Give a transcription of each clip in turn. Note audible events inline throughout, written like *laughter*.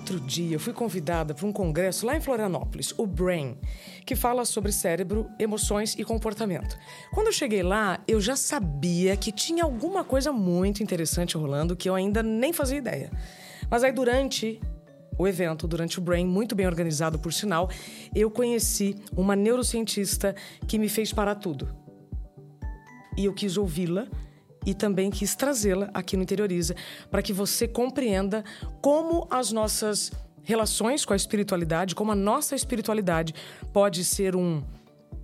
outro dia eu fui convidada para um congresso lá em Florianópolis, o Brain, que fala sobre cérebro, emoções e comportamento. Quando eu cheguei lá, eu já sabia que tinha alguma coisa muito interessante rolando que eu ainda nem fazia ideia. Mas aí durante o evento, durante o Brain, muito bem organizado por sinal, eu conheci uma neurocientista que me fez parar tudo. E eu quis ouvi-la e também quis trazê-la aqui no Interioriza para que você compreenda como as nossas relações com a espiritualidade, como a nossa espiritualidade pode ser um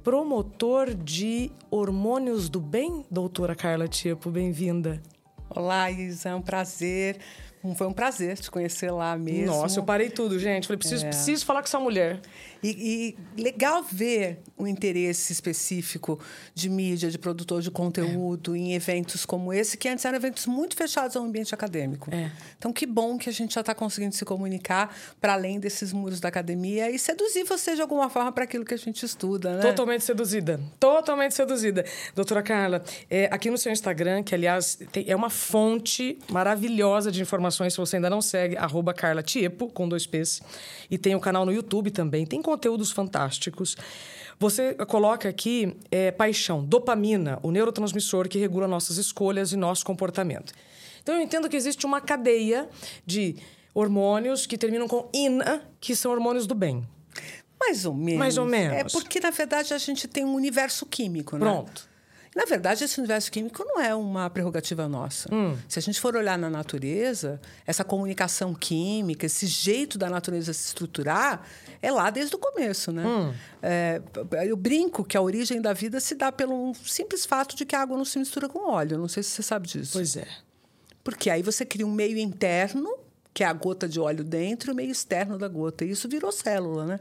promotor de hormônios do bem, doutora Carla Tipo, bem-vinda. Olá, Isa, é um prazer foi um prazer te conhecer lá mesmo. Nossa, eu parei tudo, gente. Falei, preciso, é. preciso falar com essa mulher. E, e, legal ver o interesse específico de mídia, de produtor de conteúdo é. em eventos como esse, que antes eram eventos muito fechados ao ambiente acadêmico. É. Então, que bom que a gente já está conseguindo se comunicar para além desses muros da academia e seduzir você de alguma forma para aquilo que a gente estuda, né? Totalmente seduzida. Totalmente seduzida. Doutora Carla, é, aqui no seu Instagram, que aliás tem, é uma fonte maravilhosa de informações, se você ainda não segue, arroba Carla Tiepo, com dois P's. E tem o um canal no YouTube também. Tem conteúdos fantásticos. Você coloca aqui é, paixão, dopamina, o neurotransmissor que regula nossas escolhas e nosso comportamento. Então eu entendo que existe uma cadeia de hormônios que terminam com ina, que são hormônios do bem. Mais ou menos. Mais ou menos. É porque, na verdade, a gente tem um universo químico, né? Pronto. Na verdade, esse universo químico não é uma prerrogativa nossa. Hum. Se a gente for olhar na natureza, essa comunicação química, esse jeito da natureza se estruturar, é lá desde o começo, né? Hum. É, eu brinco que a origem da vida se dá pelo simples fato de que a água não se mistura com óleo. Não sei se você sabe disso. Pois é. Porque aí você cria um meio interno, que é a gota de óleo dentro, e o meio externo da gota. E isso virou célula, né?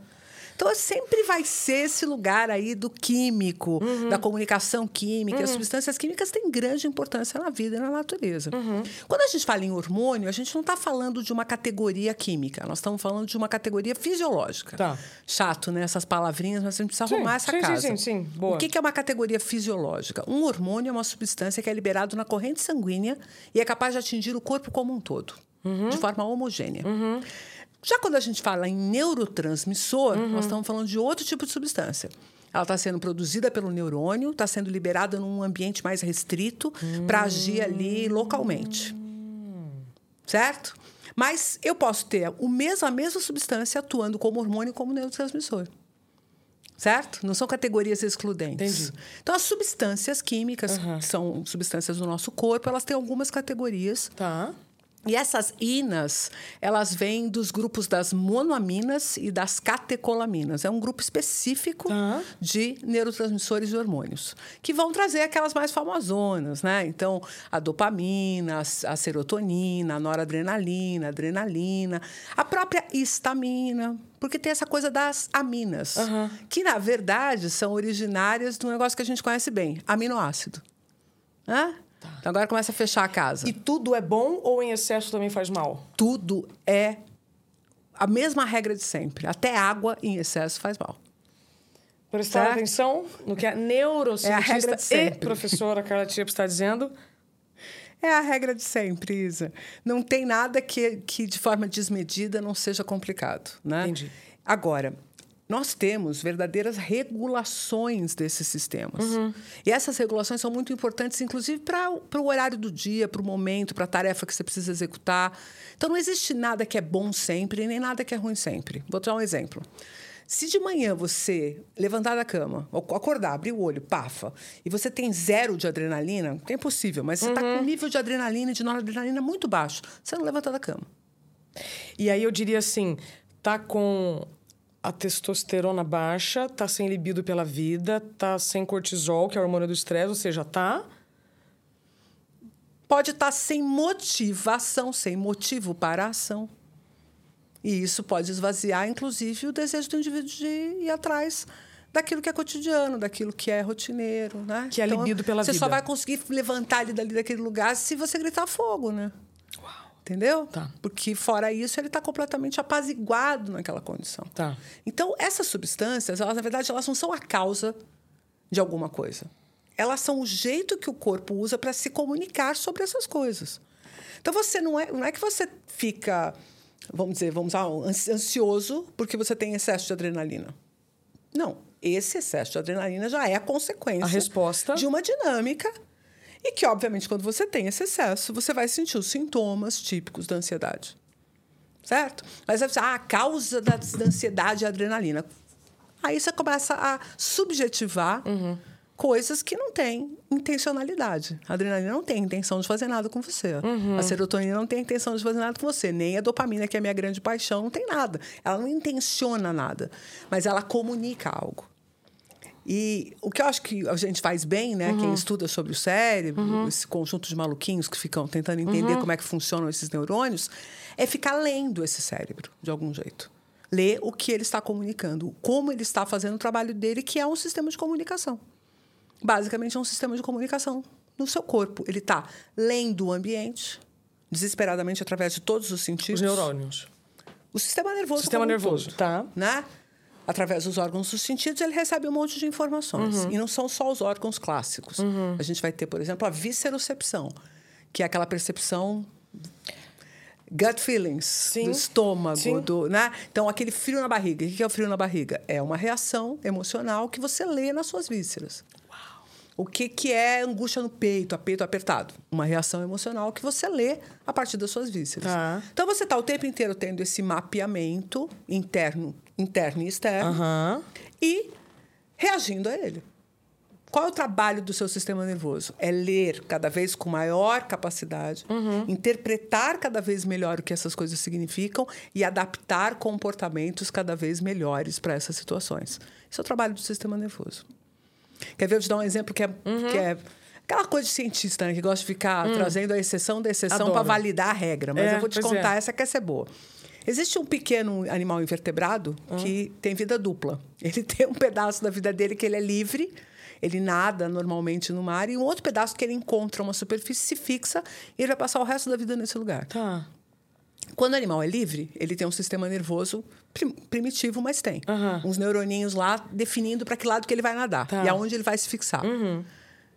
Então, sempre vai ser esse lugar aí do químico, uhum. da comunicação química. Uhum. As substâncias químicas têm grande importância na vida e na natureza. Uhum. Quando a gente fala em hormônio, a gente não está falando de uma categoria química, nós estamos falando de uma categoria fisiológica. Tá. Chato, né? Essas palavrinhas, mas a gente precisa sim, arrumar essa sim, casa. Sim, sim, sim. Boa. O que é uma categoria fisiológica? Um hormônio é uma substância que é liberado na corrente sanguínea e é capaz de atingir o corpo como um todo, uhum. de forma homogênea. Já quando a gente fala em neurotransmissor, uhum. nós estamos falando de outro tipo de substância. Ela está sendo produzida pelo neurônio, está sendo liberada num ambiente mais restrito uhum. para agir ali localmente. Certo? Mas eu posso ter o mesmo, a mesma substância atuando como hormônio como neurotransmissor. Certo? Não são categorias excludentes. Entendi. Então, as substâncias químicas, uhum. que são substâncias do nosso corpo, elas têm algumas categorias. Tá. E essas inas, elas vêm dos grupos das monoaminas e das catecolaminas. É um grupo específico uhum. de neurotransmissores e hormônios, que vão trazer aquelas mais famosonas, né? Então, a dopamina, a serotonina, a noradrenalina, a adrenalina, a própria histamina, porque tem essa coisa das aminas, uhum. que, na verdade, são originárias de um negócio que a gente conhece bem, aminoácido. Né? Tá. Então agora começa a fechar a casa. E tudo é bom ou em excesso também faz mal? Tudo é a mesma regra de sempre. Até água em excesso faz mal. Prestar certo? atenção no que a neurocientista é a e professora Carla Tiep está dizendo. É a regra de sempre, Isa. Não tem nada que, que de forma desmedida não seja complicado. Né? Entendi. Agora, nós temos verdadeiras regulações desses sistemas. Uhum. E essas regulações são muito importantes, inclusive para o horário do dia, para o momento, para a tarefa que você precisa executar. Então, não existe nada que é bom sempre, nem nada que é ruim sempre. Vou dar um exemplo. Se de manhã você levantar da cama, acordar, abrir o olho, pafa, e você tem zero de adrenalina, é impossível, mas você está uhum. com um nível de adrenalina e de noradrenalina muito baixo, você não levanta da cama. E aí eu diria assim, tá com a testosterona baixa, tá sem libido pela vida, tá sem cortisol, que é o hormônio do estresse, ou seja, tá pode estar tá sem motivação, sem motivo para a ação. E isso pode esvaziar, inclusive, o desejo do indivíduo de ir atrás daquilo que é cotidiano, daquilo que é rotineiro, né? Que é então, libido pela você vida. Você só vai conseguir levantar ele dali daquele lugar se você gritar fogo, né? Entendeu? Tá. Porque, fora isso, ele está completamente apaziguado naquela condição. Tá. Então, essas substâncias, elas, na verdade, elas não são a causa de alguma coisa. Elas são o jeito que o corpo usa para se comunicar sobre essas coisas. Então, você não é, não é que você fica vamos dizer, vamos usar ansioso porque você tem excesso de adrenalina. Não, esse excesso de adrenalina já é a consequência a resposta de uma dinâmica e que, obviamente, quando você tem esse excesso, você vai sentir os sintomas típicos da ansiedade. Certo? Mas você ah, a causa da, da ansiedade é a adrenalina. Aí você começa a subjetivar uhum. coisas que não têm intencionalidade. A adrenalina não tem intenção de fazer nada com você. Uhum. A serotonina não tem intenção de fazer nada com você. Nem a dopamina, que é a minha grande paixão, não tem nada. Ela não intenciona nada. Mas ela comunica algo. E o que eu acho que a gente faz bem, né? Uhum. Quem estuda sobre o cérebro, uhum. esse conjunto de maluquinhos que ficam tentando entender uhum. como é que funcionam esses neurônios, é ficar lendo esse cérebro, de algum jeito. Ler o que ele está comunicando, como ele está fazendo o trabalho dele, que é um sistema de comunicação. Basicamente, é um sistema de comunicação no seu corpo. Ele está lendo o ambiente, desesperadamente, através de todos os sentidos. Os neurônios. O sistema nervoso. Sistema nervoso, todo, tá. Né? Através dos órgãos dos sentidos, ele recebe um monte de informações. Uhum. E não são só os órgãos clássicos. Uhum. A gente vai ter, por exemplo, a viscerocepção, que é aquela percepção gut feelings Sim. do estômago, Sim. do, né? Então aquele frio na barriga. O que é o frio na barriga? É uma reação emocional que você lê nas suas vísceras. O que, que é angústia no peito, a peito apertado? Uma reação emocional que você lê a partir das suas vísceras. Tá. Então você está o tempo inteiro tendo esse mapeamento interno, interno e externo uhum. e reagindo a ele. Qual é o trabalho do seu sistema nervoso? É ler cada vez com maior capacidade, uhum. interpretar cada vez melhor o que essas coisas significam e adaptar comportamentos cada vez melhores para essas situações. Esse é o trabalho do sistema nervoso. Quer ver? Eu te dar um exemplo que é, uhum. que é aquela coisa de cientista, né? Que gosta de ficar hum. trazendo a exceção da exceção para validar a regra. Mas é, eu vou te contar, é. essa quer ser boa. Existe um pequeno animal invertebrado hum. que tem vida dupla. Ele *laughs* tem um pedaço da vida dele que ele é livre, ele nada normalmente no mar, e um outro pedaço que ele encontra uma superfície, se fixa e ele vai passar o resto da vida nesse lugar. Tá. Quando o animal é livre, ele tem um sistema nervoso prim primitivo, mas tem. Uhum. Uns neuroninhos lá definindo para que lado que ele vai nadar tá. e aonde ele vai se fixar. Uhum.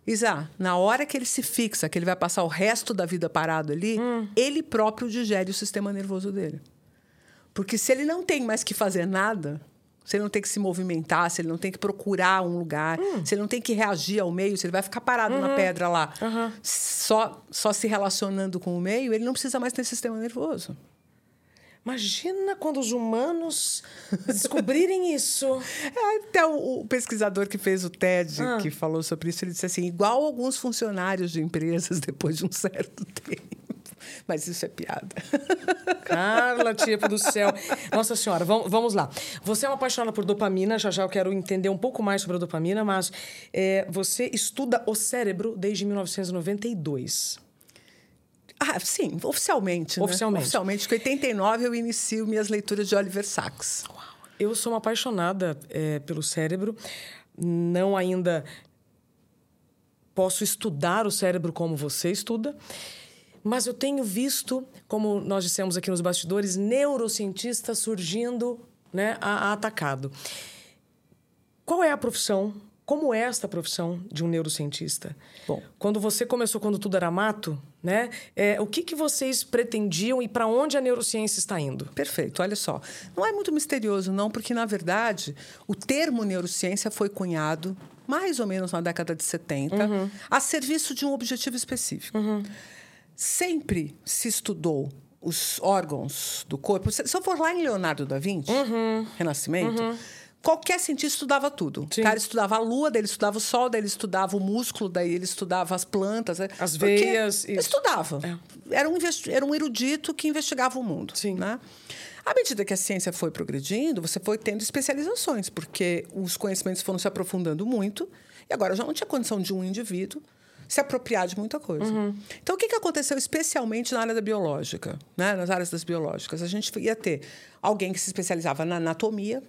Isa, na hora que ele se fixa, que ele vai passar o resto da vida parado ali, uhum. ele próprio digere o sistema nervoso dele. Porque se ele não tem mais que fazer nada, se ele não tem que se movimentar, se ele não tem que procurar um lugar, hum. se ele não tem que reagir ao meio, se ele vai ficar parado uhum. na pedra lá, uhum. só, só se relacionando com o meio, ele não precisa mais ter sistema nervoso. Imagina quando os humanos descobrirem *laughs* isso. É, até o, o, pesquisador que fez o TED, ah. que falou sobre isso, ele disse assim: igual alguns funcionários de empresas *laughs* depois de um certo tempo. Mas isso é piada. Carla, tipo do céu. Nossa Senhora, vamos, vamos lá. Você é uma apaixonada por dopamina, já já eu quero entender um pouco mais sobre a dopamina, mas é, você estuda o cérebro desde 1992. Ah, sim, oficialmente. Oficialmente. Né? Oficialmente, em 89 eu inicio minhas leituras de Oliver Sacks. Eu sou uma apaixonada é, pelo cérebro, não ainda posso estudar o cérebro como você estuda, mas eu tenho visto, como nós dissemos aqui nos bastidores, neurocientistas surgindo né, a, a atacado. Qual é a profissão como é esta profissão de um neurocientista? Bom, quando você começou, quando tudo era mato, né? É, o que, que vocês pretendiam e para onde a neurociência está indo? Perfeito, olha só. Não é muito misterioso, não, porque, na verdade, o termo neurociência foi cunhado mais ou menos na década de 70 uhum. a serviço de um objetivo específico. Uhum. Sempre se estudou os órgãos do corpo. Se eu for lá em Leonardo da Vinci, uhum. Renascimento uhum qualquer cientista estudava tudo. Sim. O cara estudava a lua, daí ele estudava o sol, daí ele estudava o músculo, daí ele estudava as plantas. Né? As veias. Estudava. É. Era, um era um erudito que investigava o mundo. Sim. Né? À medida que a ciência foi progredindo, você foi tendo especializações, porque os conhecimentos foram se aprofundando muito, e agora já não tinha condição de um indivíduo se apropriar de muita coisa. Uhum. Então, o que, que aconteceu especialmente na área da biológica, né? nas áreas das biológicas? A gente ia ter alguém que se especializava na anatomia,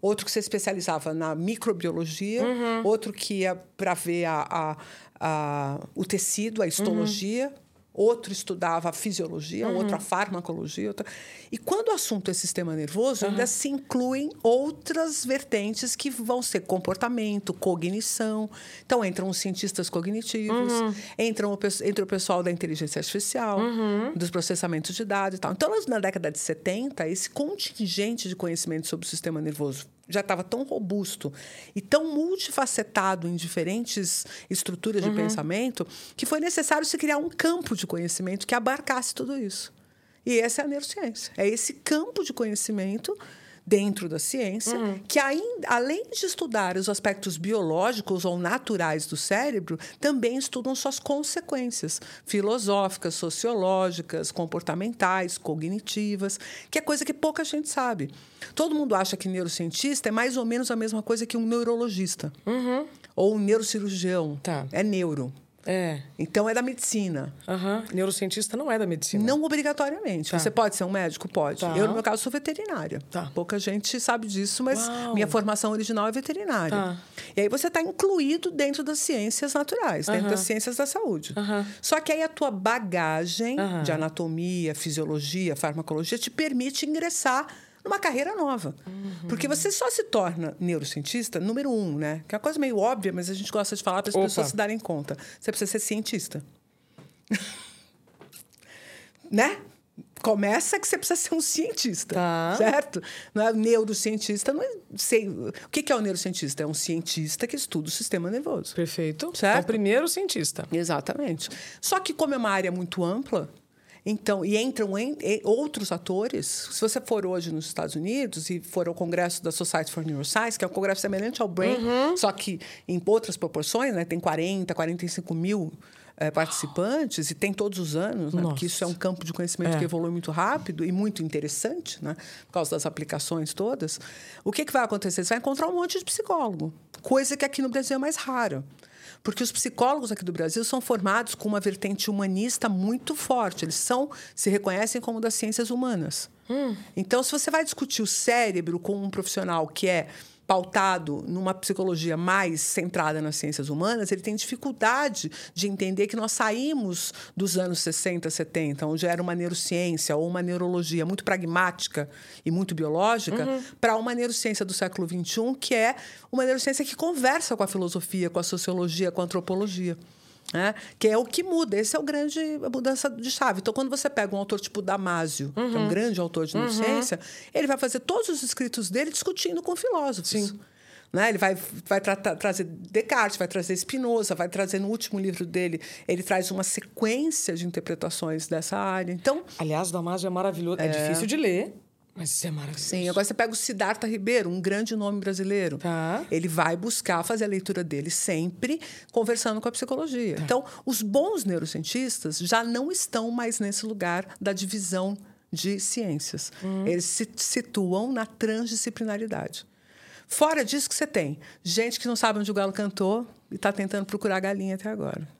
outro que se especializava na microbiologia, uhum. outro que ia para ver a, a, a, o tecido, a histologia. Uhum. Outro estudava a fisiologia, uhum. outro a farmacologia. Outro... E quando o assunto é sistema nervoso, uhum. ainda se incluem outras vertentes que vão ser comportamento, cognição. Então, entram os cientistas cognitivos, uhum. entram o, entra o pessoal da inteligência artificial, uhum. dos processamentos de dados e tal. Então, na década de 70, esse contingente de conhecimento sobre o sistema nervoso já estava tão robusto e tão multifacetado em diferentes estruturas de uhum. pensamento que foi necessário se criar um campo de conhecimento que abarcasse tudo isso. E essa é a neurociência. É esse campo de conhecimento dentro da ciência, uhum. que ainda, além de estudar os aspectos biológicos ou naturais do cérebro, também estudam suas consequências filosóficas, sociológicas, comportamentais, cognitivas, que é coisa que pouca gente sabe. Todo mundo acha que neurocientista é mais ou menos a mesma coisa que um neurologista. Uhum. Ou um neurocirurgião. Tá. É neuro. É. Então é da medicina. Uhum. Neurocientista não é da medicina. Não obrigatoriamente. Tá. Você pode ser um médico? Pode. Tá. Eu, no meu caso, sou veterinária. Tá. Pouca gente sabe disso, mas Uau. minha formação original é veterinária. Tá. E aí você está incluído dentro das ciências naturais, dentro uhum. das ciências da saúde. Uhum. Só que aí a tua bagagem de anatomia, fisiologia, farmacologia te permite ingressar numa carreira nova. Uhum. Porque você só se torna neurocientista, número um, né? Que é uma coisa meio óbvia, mas a gente gosta de falar para as pessoas se darem conta. Você precisa ser cientista. *laughs* né? Começa que você precisa ser um cientista, tá. certo? Não é neurocientista, não é, sei. O que é o neurocientista? É um cientista que estuda o sistema nervoso. Perfeito. Certo? É o primeiro cientista. Exatamente. Só que como é uma área muito ampla, então, e entram em, em, outros atores. Se você for hoje nos Estados Unidos e for ao congresso da Society for Neuroscience, que é um congresso semelhante ao Brain, uhum. só que em outras proporções, né? Tem 40, 45 mil é, participantes e tem todos os anos, né? porque isso é um campo de conhecimento é. que evolui muito rápido e muito interessante, né? por causa das aplicações todas. O que, que vai acontecer? Você vai encontrar um monte de psicólogo, coisa que aqui no Brasil é mais rara. Porque os psicólogos aqui do Brasil são formados com uma vertente humanista muito forte. Eles são, se reconhecem como das ciências humanas. Hum. Então, se você vai discutir o cérebro com um profissional que é pautado numa psicologia mais centrada nas ciências humanas, ele tem dificuldade de entender que nós saímos dos anos 60, 70, onde era uma neurociência ou uma neurologia muito pragmática e muito biológica, uhum. para uma neurociência do século XXI, que é uma neurociência que conversa com a filosofia, com a sociologia, com a antropologia. Né? Que é o que muda. Esse é o grande mudança de chave. Então, quando você pega um autor tipo Damásio, uhum. que é um uhum. grande autor de neurociência, uhum. ele vai fazer todos os escritos dele discutindo com filósofos. Sim. Né? Ele vai, vai tra trazer Descartes, vai trazer Spinoza, vai trazer no último livro dele, ele traz uma sequência de interpretações dessa área. Então, aliás, Damásio é maravilhoso, é, é difícil de ler. Mas isso é maravilhoso. Sim, agora você pega o Siddhartha Ribeiro, um grande nome brasileiro. Tá. Ele vai buscar fazer a leitura dele sempre conversando com a psicologia. Tá. Então, os bons neurocientistas já não estão mais nesse lugar da divisão de ciências. Uhum. Eles se situam na transdisciplinaridade. Fora disso que você tem gente que não sabe onde o galo cantou e está tentando procurar a galinha até agora.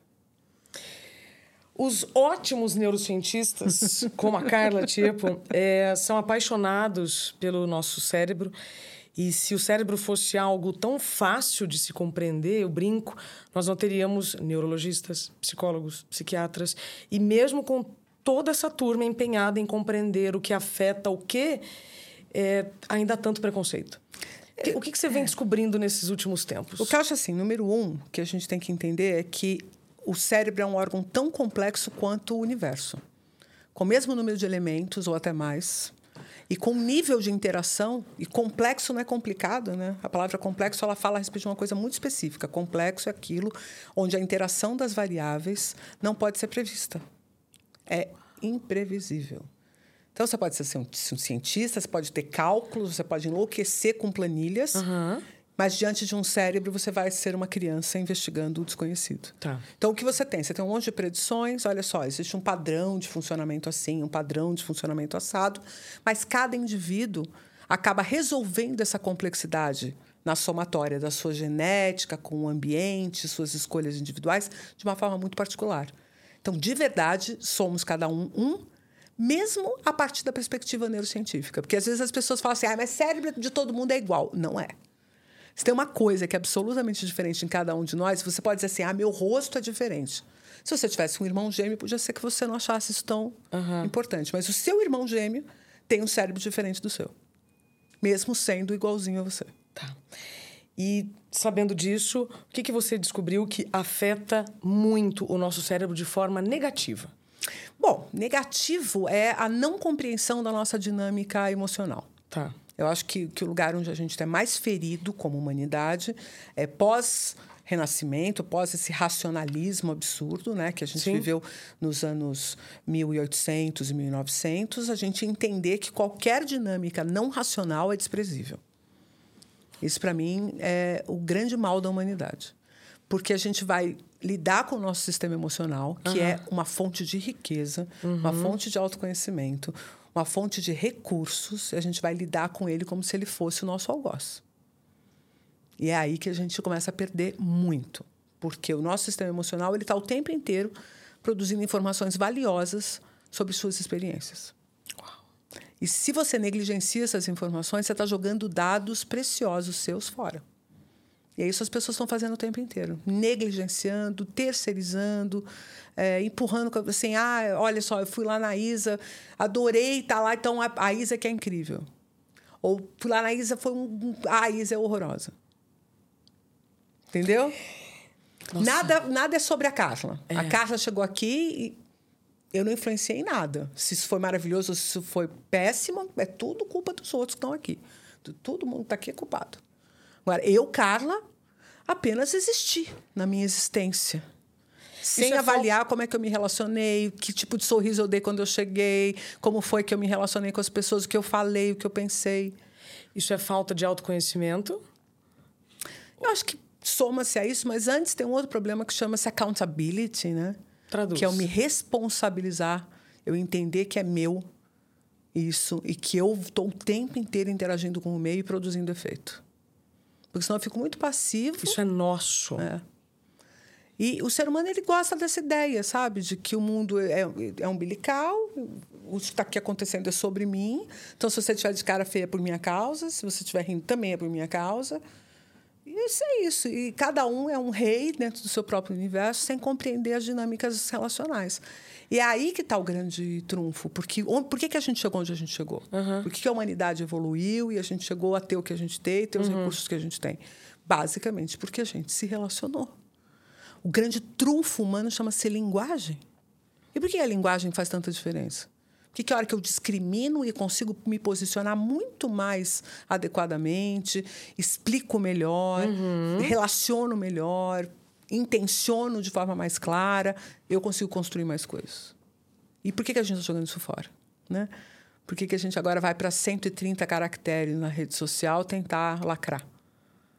Os ótimos neurocientistas, *laughs* como a Carla, tipo, é, são apaixonados pelo nosso cérebro. E se o cérebro fosse algo tão fácil de se compreender, eu brinco, nós não teríamos neurologistas, psicólogos, psiquiatras. E mesmo com toda essa turma empenhada em compreender o que afeta o que, é, ainda há tanto preconceito. O que, que você vem descobrindo nesses últimos tempos? O que eu acho assim, número um, que a gente tem que entender é que o cérebro é um órgão tão complexo quanto o universo, com o mesmo número de elementos ou até mais, e com nível de interação, e complexo não é complicado, né? A palavra complexo ela fala a respeito de uma coisa muito específica. Complexo é aquilo onde a interação das variáveis não pode ser prevista. É imprevisível. Então, você pode ser um, cientista, você pode ter cálculos, você pode enlouquecer com planilhas. Uhum. Mas diante de um cérebro, você vai ser uma criança investigando o desconhecido. Tá. Então, o que você tem? Você tem um monte de predições. Olha só, existe um padrão de funcionamento assim, um padrão de funcionamento assado. Mas cada indivíduo acaba resolvendo essa complexidade na somatória da sua genética, com o ambiente, suas escolhas individuais, de uma forma muito particular. Então, de verdade, somos cada um um, mesmo a partir da perspectiva neurocientífica. Porque às vezes as pessoas falam assim, ah, mas cérebro de todo mundo é igual. Não é. Se tem uma coisa que é absolutamente diferente em cada um de nós, você pode dizer assim: ah, meu rosto é diferente. Se você tivesse um irmão gêmeo, podia ser que você não achasse isso tão uhum. importante. Mas o seu irmão gêmeo tem um cérebro diferente do seu, mesmo sendo igualzinho a você. Tá. E sabendo disso, o que, que você descobriu que afeta muito o nosso cérebro de forma negativa? Bom, negativo é a não compreensão da nossa dinâmica emocional. Tá. Eu acho que, que o lugar onde a gente está mais ferido como humanidade é pós renascimento, pós esse racionalismo absurdo, né, que a gente Sim. viveu nos anos 1800 e 1900, a gente entender que qualquer dinâmica não racional é desprezível. Isso para mim é o grande mal da humanidade, porque a gente vai lidar com o nosso sistema emocional, que uhum. é uma fonte de riqueza, uhum. uma fonte de autoconhecimento, uma fonte de recursos, e a gente vai lidar com ele como se ele fosse o nosso algoz. E é aí que a gente começa a perder muito, porque o nosso sistema emocional ele está o tempo inteiro produzindo informações valiosas sobre suas experiências. Uau. E se você negligencia essas informações, você está jogando dados preciosos seus fora. E é isso as pessoas estão fazendo o tempo inteiro, negligenciando, terceirizando, é, empurrando assim, ah, olha só, eu fui lá na Isa, adorei estar tá lá, então a, a Isa que é incrível. Ou fui lá na Isa, foi um, ah, a Isa é horrorosa. Entendeu? Nada, nada é sobre a Carla. É. A Carla chegou aqui e eu não influenciei em nada. Se isso foi maravilhoso, se isso foi péssimo, é tudo culpa dos outros que estão aqui. Todo mundo está aqui é culpado. Agora, eu, Carla, apenas existi na minha existência. Sem é avaliar como é que eu me relacionei, que tipo de sorriso eu dei quando eu cheguei, como foi que eu me relacionei com as pessoas, o que eu falei, o que eu pensei. Isso é falta de autoconhecimento? Eu acho que soma-se a isso, mas antes tem um outro problema que chama-se accountability, né? Traduz. Que é eu me responsabilizar, eu entender que é meu isso e que eu estou o tempo inteiro interagindo com o meio e produzindo efeito. Porque senão eu fico muito passivo. Isso é nosso. É. E o ser humano ele gosta dessa ideia, sabe? De que o mundo é, é umbilical, o que está aqui acontecendo é sobre mim. Então, se você estiver de cara feia é por minha causa, se você estiver rindo também é por minha causa. E isso é isso. E cada um é um rei dentro do seu próprio universo, sem compreender as dinâmicas relacionais. E é aí que está o grande trunfo. Porque, por que, que a gente chegou onde a gente chegou? Uhum. Por que, que a humanidade evoluiu e a gente chegou a ter o que a gente tem, ter os uhum. recursos que a gente tem? Basicamente porque a gente se relacionou. O grande trunfo humano chama-se linguagem. E por que a linguagem faz tanta diferença? Que, que a hora que eu discrimino e consigo me posicionar muito mais adequadamente, explico melhor, uhum. relaciono melhor, intenciono de forma mais clara, eu consigo construir mais coisas. E por que, que a gente está jogando isso fora? Né? Por que, que a gente agora vai para 130 caracteres na rede social tentar lacrar?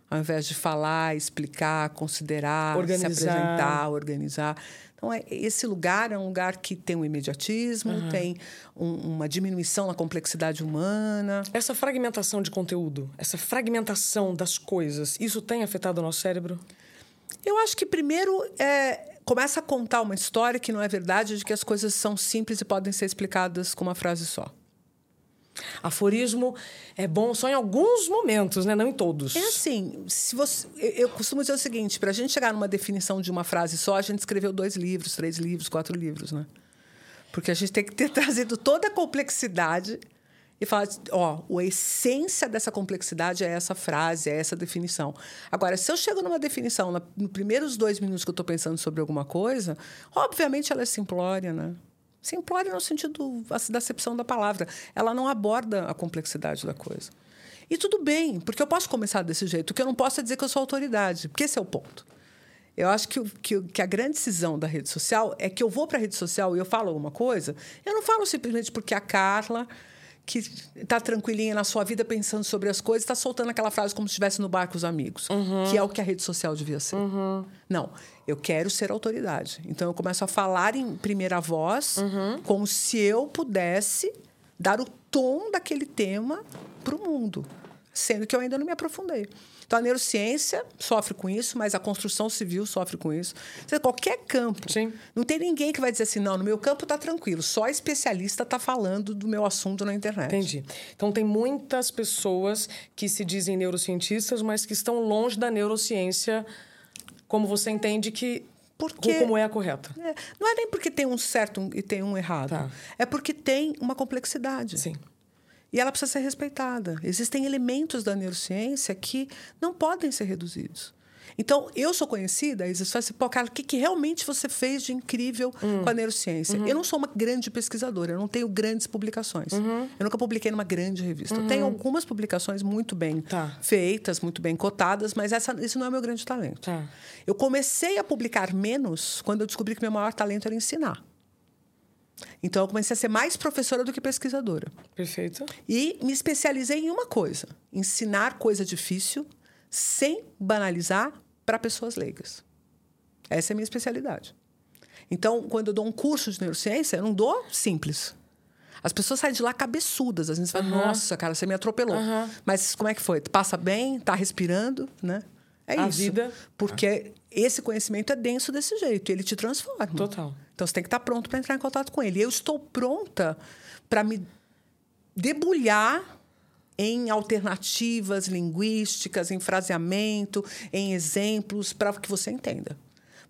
Ao invés de falar, explicar, considerar, organizar. se apresentar, organizar. Então, é, esse lugar é um lugar que tem um imediatismo, uhum. tem um, uma diminuição na complexidade humana. Essa fragmentação de conteúdo, essa fragmentação das coisas, isso tem afetado o nosso cérebro? Eu acho que, primeiro, é, começa a contar uma história que não é verdade, de que as coisas são simples e podem ser explicadas com uma frase só. Aforismo é bom só em alguns momentos, né? não em todos. É assim, se você, eu costumo dizer o seguinte: para a gente chegar numa definição de uma frase só, a gente escreveu dois livros, três livros, quatro livros, né? Porque a gente tem que ter *laughs* trazido toda a complexidade e falar, ó, a essência dessa complexidade é essa frase, é essa definição. Agora, se eu chego numa definição nos primeiros dois minutos que eu estou pensando sobre alguma coisa, obviamente ela é simplória, né? Simplória no sentido da acepção da palavra. Ela não aborda a complexidade da coisa. E tudo bem, porque eu posso começar desse jeito. O que eu não posso é dizer que eu sou autoridade, porque esse é o ponto. Eu acho que, que, que a grande decisão da rede social é que eu vou para a rede social e eu falo alguma coisa, eu não falo simplesmente porque a Carla que está tranquilinha na sua vida pensando sobre as coisas, está soltando aquela frase como se estivesse no bar com os amigos, uhum. que é o que a rede social devia ser. Uhum. Não, eu quero ser autoridade. Então eu começo a falar em primeira voz, uhum. como se eu pudesse dar o tom daquele tema para o mundo. sendo que eu ainda não me aprofundei. Então, a neurociência sofre com isso, mas a construção civil sofre com isso. Seja, qualquer campo. Sim. Não tem ninguém que vai dizer assim, não, no meu campo está tranquilo, só especialista está falando do meu assunto na internet. Entendi. Então, tem muitas pessoas que se dizem neurocientistas, mas que estão longe da neurociência, como você entende que Porque- como é a correta. É, não é nem porque tem um certo e tem um errado. Tá. É porque tem uma complexidade. Sim. E ela precisa ser respeitada. Existem elementos da neurociência que não podem ser reduzidos. Então, eu sou conhecida, e você fala assim, pô, cara, o que, que realmente você fez de incrível Hum. com a neurociência? Uhum. Eu não sou uma grande pesquisadora, eu não tenho grandes publicações. Uhum. Eu nunca publiquei numa grande revista. Eu tenho algumas publicações muito bem Tá. feitas, muito bem cotadas, mas essa, esse não é o meu grande talento. Tá. Eu comecei a publicar menos quando eu descobri que meu maior talento era ensinar. Então, eu comecei a ser mais professora do que pesquisadora. Perfeito. E me especializei em uma coisa: ensinar coisa difícil sem banalizar para pessoas leigas. Essa é a minha especialidade. Então, quando eu dou um curso de neurociência, eu não dou simples. As pessoas saem de lá cabeçudas. Às vezes falam, Aham. nossa, cara, você me atropelou. Aham. Mas como é que foi? Passa bem? Tá respirando? Né? É A isso. vida- Porque esse conhecimento é denso desse jeito. Ele te transforma. Total. Então você tem que estar pronto para entrar em contato com ele. Eu estou pronta para me debulhar em alternativas linguísticas, em fraseamento, em exemplos, para que você entenda.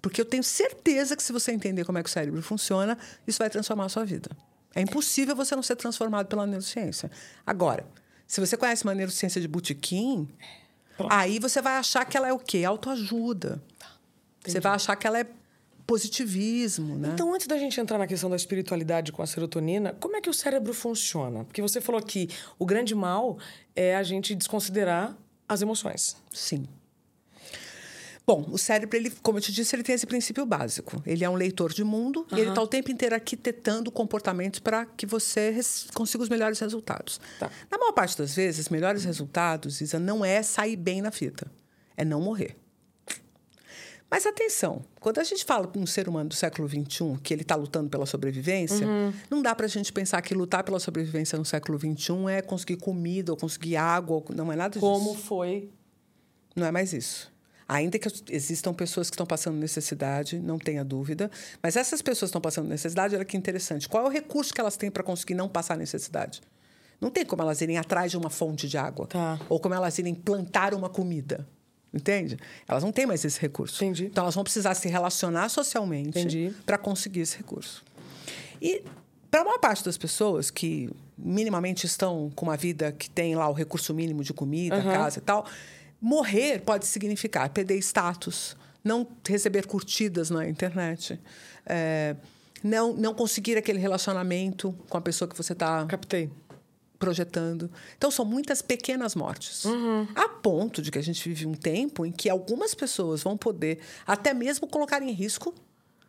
Porque eu tenho certeza que se você entender como é que o cérebro funciona, isso vai transformar a sua vida. É impossível você não ser transformado pela neurociência. Agora, se você conhece uma neurociência de botequim, aí você vai achar que ela é o quê? Autoajuda. Você vai achar que ela é positivismo, né? Então, antes da gente entrar na questão da espiritualidade com a serotonina, como é que o cérebro funciona? Porque você falou que o grande mal é a gente desconsiderar as emoções. Sim. Bom, o cérebro, ele, como eu te disse, ele tem esse princípio básico. Ele é um leitor de mundo e ele está o tempo inteiro arquitetando comportamentos para que você consiga os melhores resultados. Tá. Na maior parte das vezes, os melhores resultados, Isa, não é sair bem na fita, é não morrer. Mas atenção, quando a gente fala com um ser humano do século XXI que ele está lutando pela sobrevivência, não dá para a gente pensar que lutar pela sobrevivência no século XXI é conseguir comida ou conseguir água, ou- não é nada disso. Como foi Não é mais isso. Ainda que existam pessoas que estão passando necessidade, não tenha dúvida, mas essas pessoas que estão passando necessidade, olha que interessante. Qual é o recurso que elas têm para conseguir não passar necessidade? Não tem como elas irem atrás de uma fonte de água. Tá. Ou como elas irem plantar uma comida. Entende? Elas não têm mais esse recurso. Entendi. Então elas vão precisar se relacionar socialmente para conseguir esse recurso. E para a maior parte das pessoas que minimamente estão com uma vida que tem lá o recurso mínimo de comida, Aham. casa e tal, morrer pode significar perder status, não receber curtidas na internet, é, não, não conseguir aquele relacionamento com a pessoa que você está Captei. Projetando. Então, são muitas pequenas mortes. A ponto de que a gente vive um tempo em que algumas pessoas vão poder até mesmo colocar em risco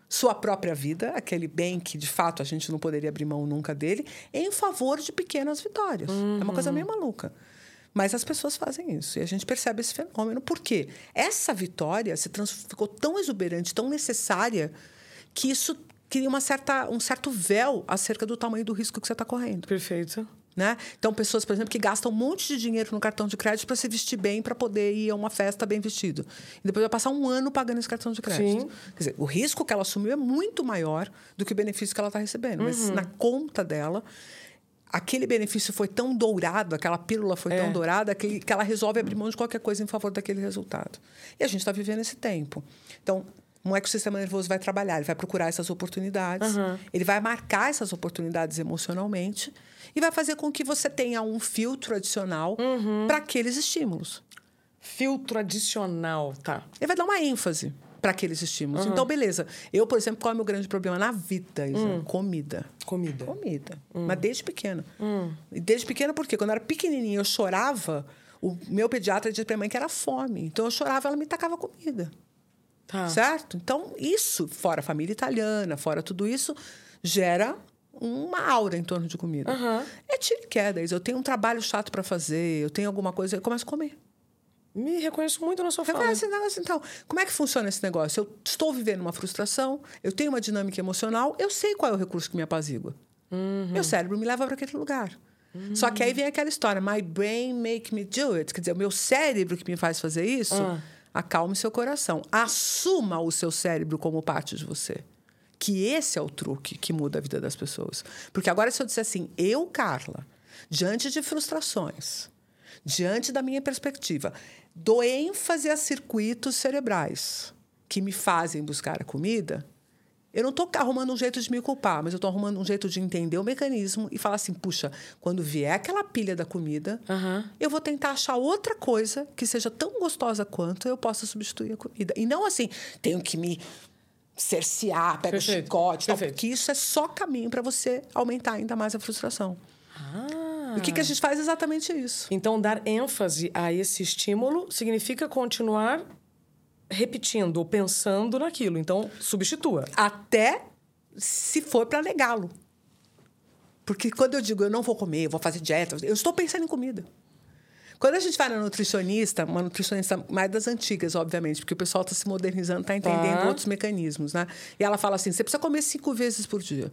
sua própria vida, aquele bem que de fato a gente não poderia abrir mão nunca dele, em favor de pequenas vitórias. É uma coisa meio maluca. Mas as pessoas fazem isso e a gente percebe esse fenômeno. Por quê? Essa vitória se ficou tão exuberante, tão necessária, que isso cria uma certa, um certo véu acerca do tamanho do risco que você está correndo. Perfeito. Né? Então, pessoas, por exemplo, que gastam um monte de dinheiro no cartão de crédito para se vestir bem, para poder ir a uma festa bem vestido. E depois vai passar um ano pagando esse cartão de crédito. Sim. Quer dizer, o risco que ela assumiu é muito maior do que o benefício que ela está recebendo. Mas Uhum. na conta dela, aquele benefício foi tão dourado, aquela pílula foi É. tão dourada, que, que ela resolve abrir mão de qualquer coisa em favor daquele resultado. E a gente está vivendo esse tempo. Então, como é que o sistema nervoso vai trabalhar? Ele vai procurar essas oportunidades, Uhum. ele vai marcar essas oportunidades emocionalmente e vai fazer com que você tenha um filtro adicional Uhum. para aqueles estímulos. Filtro adicional, tá. Ele vai dar uma ênfase para aqueles estímulos. Então, beleza. Eu, por exemplo, qual é o meu grande problema na vida, Isa? Hum. Comida. Comida. Comida. Hum. Mas desde pequena. E desde pequena, porque quando eu era pequenininha, eu chorava. O meu pediatra dizia para minha mãe que era fome. Então, eu chorava, ela me tacava comida. Tá. Certo? Então, isso, fora a família italiana, fora tudo isso, gera uma aura em torno de comida. Aham. É tiro e queda. Eu tenho um trabalho chato para fazer, eu tenho alguma coisa, eu começo a comer. Me reconheço muito na sua fala. conhece esse negócio, então? Como é que funciona esse negócio? Eu estou vivendo uma frustração, eu tenho uma dinâmica emocional, eu sei qual é o recurso que me apazigua. Meu cérebro me leva para aquele lugar. Hum. Só que aí vem aquela história, my brain make me do it. Quer dizer, o meu cérebro que me faz fazer isso, ah. Acalme seu coração. Assuma o seu cérebro como parte de você. Que esse é o truque que muda a vida das pessoas. Porque agora, se eu disser assim, eu, Carla, diante de frustrações, diante da minha perspectiva, dou ênfase a circuitos cerebrais que me fazem buscar a comida, eu não estou arrumando um jeito de me culpar, mas eu estou arrumando um jeito de entender o mecanismo e falar assim: puxa, quando vier aquela pilha da comida, uhum. eu vou tentar achar outra coisa que seja tão gostosa quanto eu possa substituir a comida. E não assim, tenho que me cercear, pega o chicote, tal, porque isso é só caminho para você aumentar ainda mais a frustração. Ah. E o que, que a gente faz é exatamente isso. Então, dar ênfase a esse estímulo significa continuar repetindo ou pensando naquilo. Então, substitua. Até se for para negá-lo. Porque quando eu digo eu não vou comer, eu vou fazer dieta, eu estou pensando em comida. Quando a gente vai na nutricionista, uma nutricionista mais das antigas, obviamente, porque o pessoal está se modernizando, está entendendo tá. outros mecanismos, né? E ela fala assim: você precisa comer cinco vezes por dia.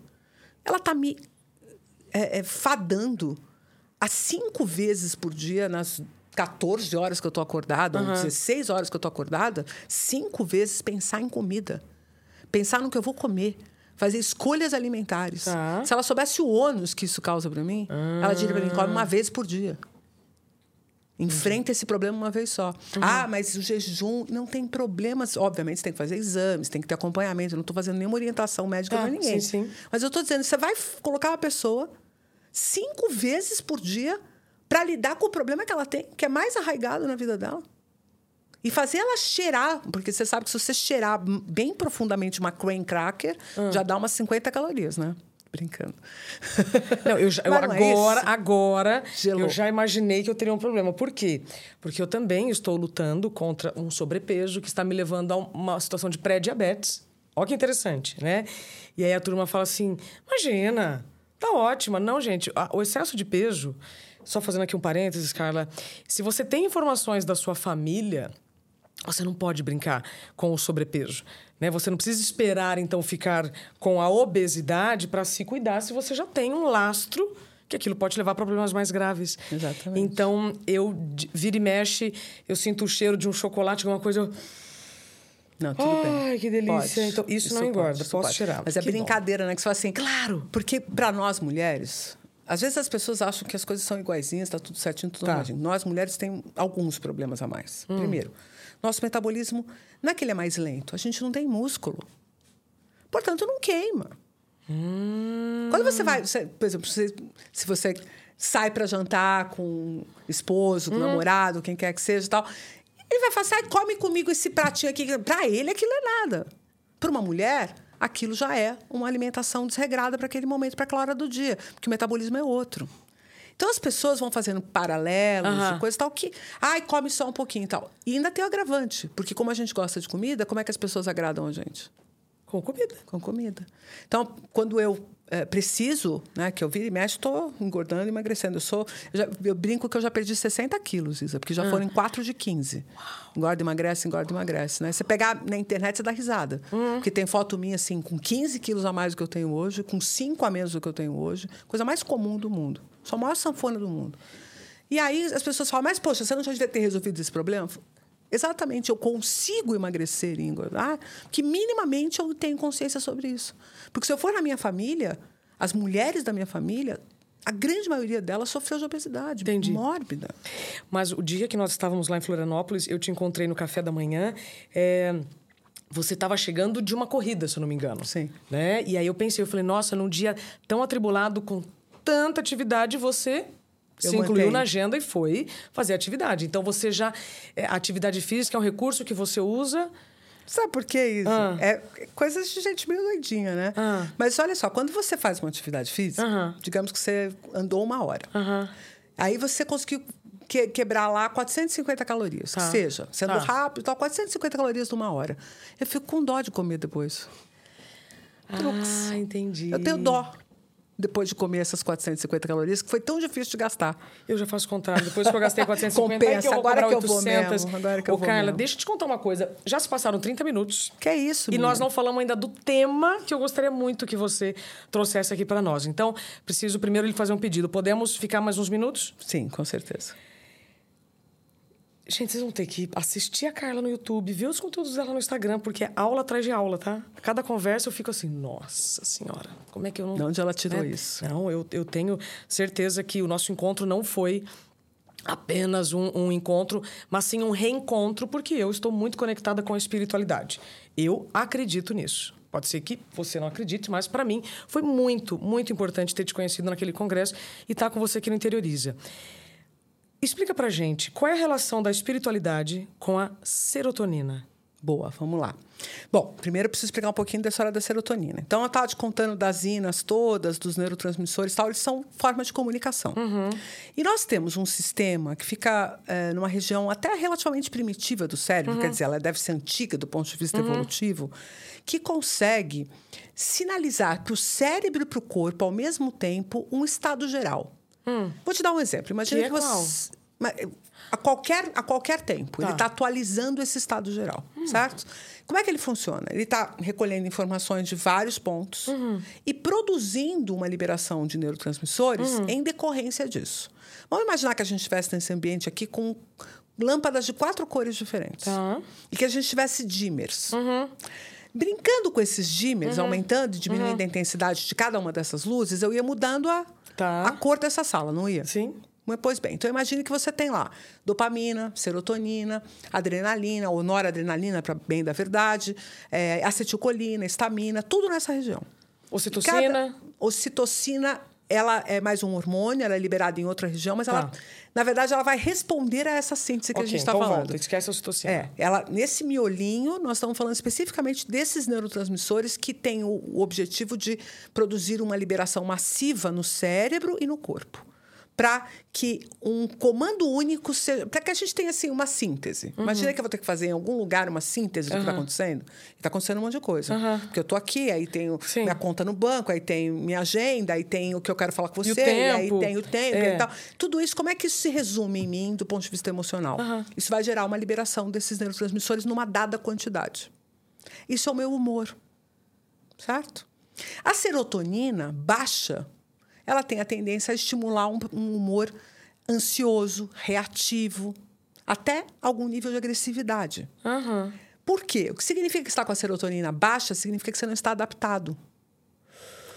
Ela está me é, é, fadando a cinco vezes por dia nas 14 horas que eu estou acordada, uhum. ou 16 horas que eu estou acordada, cinco vezes pensar em comida. Pensar no que eu vou comer. Fazer escolhas alimentares. Tá. Se ela soubesse o ônus que isso causa para mim, uhum. ela diria para mim: come uma vez por dia. Enfrenta uhum. esse problema uma vez só. Uhum. Ah, mas o jejum não tem problemas. Obviamente, você tem que fazer exames, tem que ter acompanhamento. Eu não estou fazendo nenhuma orientação médica para ninguém. Sim, sim. Mas eu estou dizendo: você vai colocar uma pessoa cinco vezes por dia para lidar com o problema que ela tem, que é mais arraigado na vida dela. E fazer ela cheirar, porque você sabe que se você cheirar bem profundamente uma crane cracker, hum. já dá umas 50 calorias, né? Brincando. Não, eu, já, eu é agora, é agora, Gelou. eu já imaginei que eu teria um problema. Por quê? Porque eu também estou lutando contra um sobrepeso que está me levando a uma situação de pré-diabetes. Olha que interessante, né? E aí a turma fala assim: imagina, tá ótima. Não, gente, o excesso de peso só fazendo aqui um parênteses, Carla. Se você tem informações da sua família, você não pode brincar com o sobrepeso. Né? Você não precisa esperar, então, ficar com a obesidade para se cuidar se você já tem um lastro que aquilo pode levar a problemas mais graves. Exatamente. Então, eu vira e mexe, eu sinto o cheiro de um chocolate, alguma coisa. Eu... Não, tudo Ai, bem. Ai, que delícia. Então, isso, isso não engorda, pode, posso pode. tirar. Mas é brincadeira, bom. né? Que você fala assim, claro, porque para nós mulheres, às vezes as pessoas acham que as coisas são iguaizinhas, está tudo certinho, tudo tá. Nós, mulheres, temos alguns problemas a mais. Hum. Primeiro, nosso metabolismo não é que ele é mais lento, a gente não tem músculo. Portanto, não queima. Hum. Quando você vai, você, por exemplo, você, se você sai para jantar com esposo, com hum. namorado, quem quer que seja e tal, ele vai falar assim, come comigo esse pratinho aqui. Para ele, aquilo é nada. Para uma mulher, aquilo já é uma alimentação desregrada para aquele momento, para aquela hora do dia, porque o metabolismo é outro. Então as pessoas vão fazendo paralelos, uhum. coisa tal que, ai, come só um pouquinho e tal. E ainda tem o agravante, porque como a gente gosta de comida, como é que as pessoas agradam a gente? Com comida. Com comida. Então, quando eu é, preciso, né, que eu viro e mexo, estou engordando e emagrecendo. Eu, sou, eu, já, eu, brinco que eu já perdi 60 quilos, Isa, porque já ah. foram quatro de 15. Uau. Engorda, emagrece, engorda, emagrece. Né? Você pegar na internet, você dá risada. Hum. Porque tem foto minha, assim, com 15 quilos a mais do que eu tenho hoje, com 5 a menos do que eu tenho hoje. Coisa mais comum do mundo. Sou a maior sanfona do mundo. E aí as pessoas falam, mas, poxa, você não já devia ter resolvido esse problema? Exatamente, eu consigo emagrecer e engordar, que minimamente eu tenho consciência sobre isso. Porque se eu for na minha família, as mulheres da minha família, a grande maioria delas sofreu de obesidade Entendi. mórbida. Mas o dia que nós estávamos lá em Florianópolis, eu te encontrei no café da manhã. É... Você estava chegando de uma corrida, se eu não me engano. Sim. Né? E aí eu pensei, eu falei, nossa, num dia tão atribulado, com tanta atividade, você eu se incluiu na agenda e foi fazer atividade. Então você já. É, a atividade física é um recurso que você usa. Sabe por que isso? Ah. É coisas de gente meio doidinha, né? Ah. Mas olha só, quando você faz uma atividade física, uh -huh. digamos que você andou uma hora. Uh -huh. Aí você conseguiu que, quebrar lá 450 calorias, tá. que seja. Sendo tá. rápido, tal, 450 calorias numa hora. Eu fico com dó de comer depois. Ah, entendi. Eu tenho dó. Depois de comer essas 450 calorias, que foi tão difícil de gastar. Eu já faço o contrário. Depois que eu gastei 450, *laughs* Compensa. que eu Agora que eu vou 800. mesmo. Agora que eu Ô, vou Carla, mesmo. deixa eu te contar uma coisa. Já se passaram 30 minutos. Que é isso, E menina? nós não falamos ainda do tema que eu gostaria muito que você trouxesse aqui para nós. Então, preciso primeiro lhe fazer um pedido. Podemos ficar mais uns minutos? Sim, com certeza. Gente, vocês vão ter que assistir a Carla no YouTube, ver os conteúdos dela no Instagram, porque é aula atrás de aula, tá? A cada conversa eu fico assim, nossa senhora, como é que eu não. De onde ela tirou né? isso? Não, eu, eu tenho certeza que o nosso encontro não foi apenas um, um encontro, mas sim um reencontro, porque eu estou muito conectada com a espiritualidade. Eu acredito nisso. Pode ser que você não acredite, mas para mim foi muito, muito importante ter te conhecido naquele congresso e estar com você aqui no Interioriza. Explica pra gente qual é a relação da espiritualidade com a serotonina. Boa, vamos lá. Bom, primeiro eu preciso explicar um pouquinho da história da serotonina. Então, eu estava te contando das inas todas, dos neurotransmissores e tal, eles são formas de comunicação. E nós temos um sistema que fica eh, numa região até relativamente primitiva do cérebro, quer dizer, ela deve ser antiga do ponto de vista evolutivo, que consegue sinalizar para o cérebro e para o corpo, ao mesmo tempo, um estado geral. Vou te dar um exemplo. Imagina Que que, é você. A qualquer, a qualquer tempo. Tá. Ele está atualizando esse estado geral, certo? Como é que ele funciona? Ele está recolhendo informações de vários pontos e produzindo uma liberação de neurotransmissores em decorrência disso. Vamos imaginar que a gente estivesse nesse ambiente aqui com lâmpadas de quatro cores diferentes. Tá. E que a gente tivesse dimmers. Brincando com esses dimmers, aumentando e diminuindo a intensidade de cada uma dessas luzes, eu ia mudando a, Tá. a cor dessa sala, não ia? Sim. Mas, Pois bem, então imagine que você tem lá dopamina, serotonina, adrenalina, ou noradrenalina, para bem da verdade, é, acetilcolina, estamina, tudo nessa região. Ocitocina. Cada- ocitocina, ela é mais um hormônio, ela é liberada em outra região, mas ela, Tá. na verdade, ela vai responder a essa síntese que a Ok, gente está então falando. volta, esquece a ocitocina. É, ela, nesse miolinho, nós estamos falando especificamente desses neurotransmissores que têm o, o objetivo de produzir uma liberação massiva no cérebro e no corpo. Para que um comando único seja. Para que a gente tenha assim, uma síntese. Uhum. Imagina que eu vou ter que fazer em algum lugar uma síntese do que está acontecendo. Está acontecendo um monte de coisa. Porque eu estou aqui, aí tenho Sim. minha conta no banco, aí tenho minha agenda, aí tenho o que eu quero falar com você, aí tem o tempo É. e tal. Tudo isso, como é que isso se resume em mim do ponto de vista emocional? Isso vai gerar uma liberação desses neurotransmissores numa dada quantidade. Isso é o meu humor. Certo? A serotonina baixa, ela tem a tendência a estimular um, um humor ansioso, reativo, até algum nível de agressividade. Aham. Por quê? O que significa que está com a serotonina baixa significa que você não está adaptado.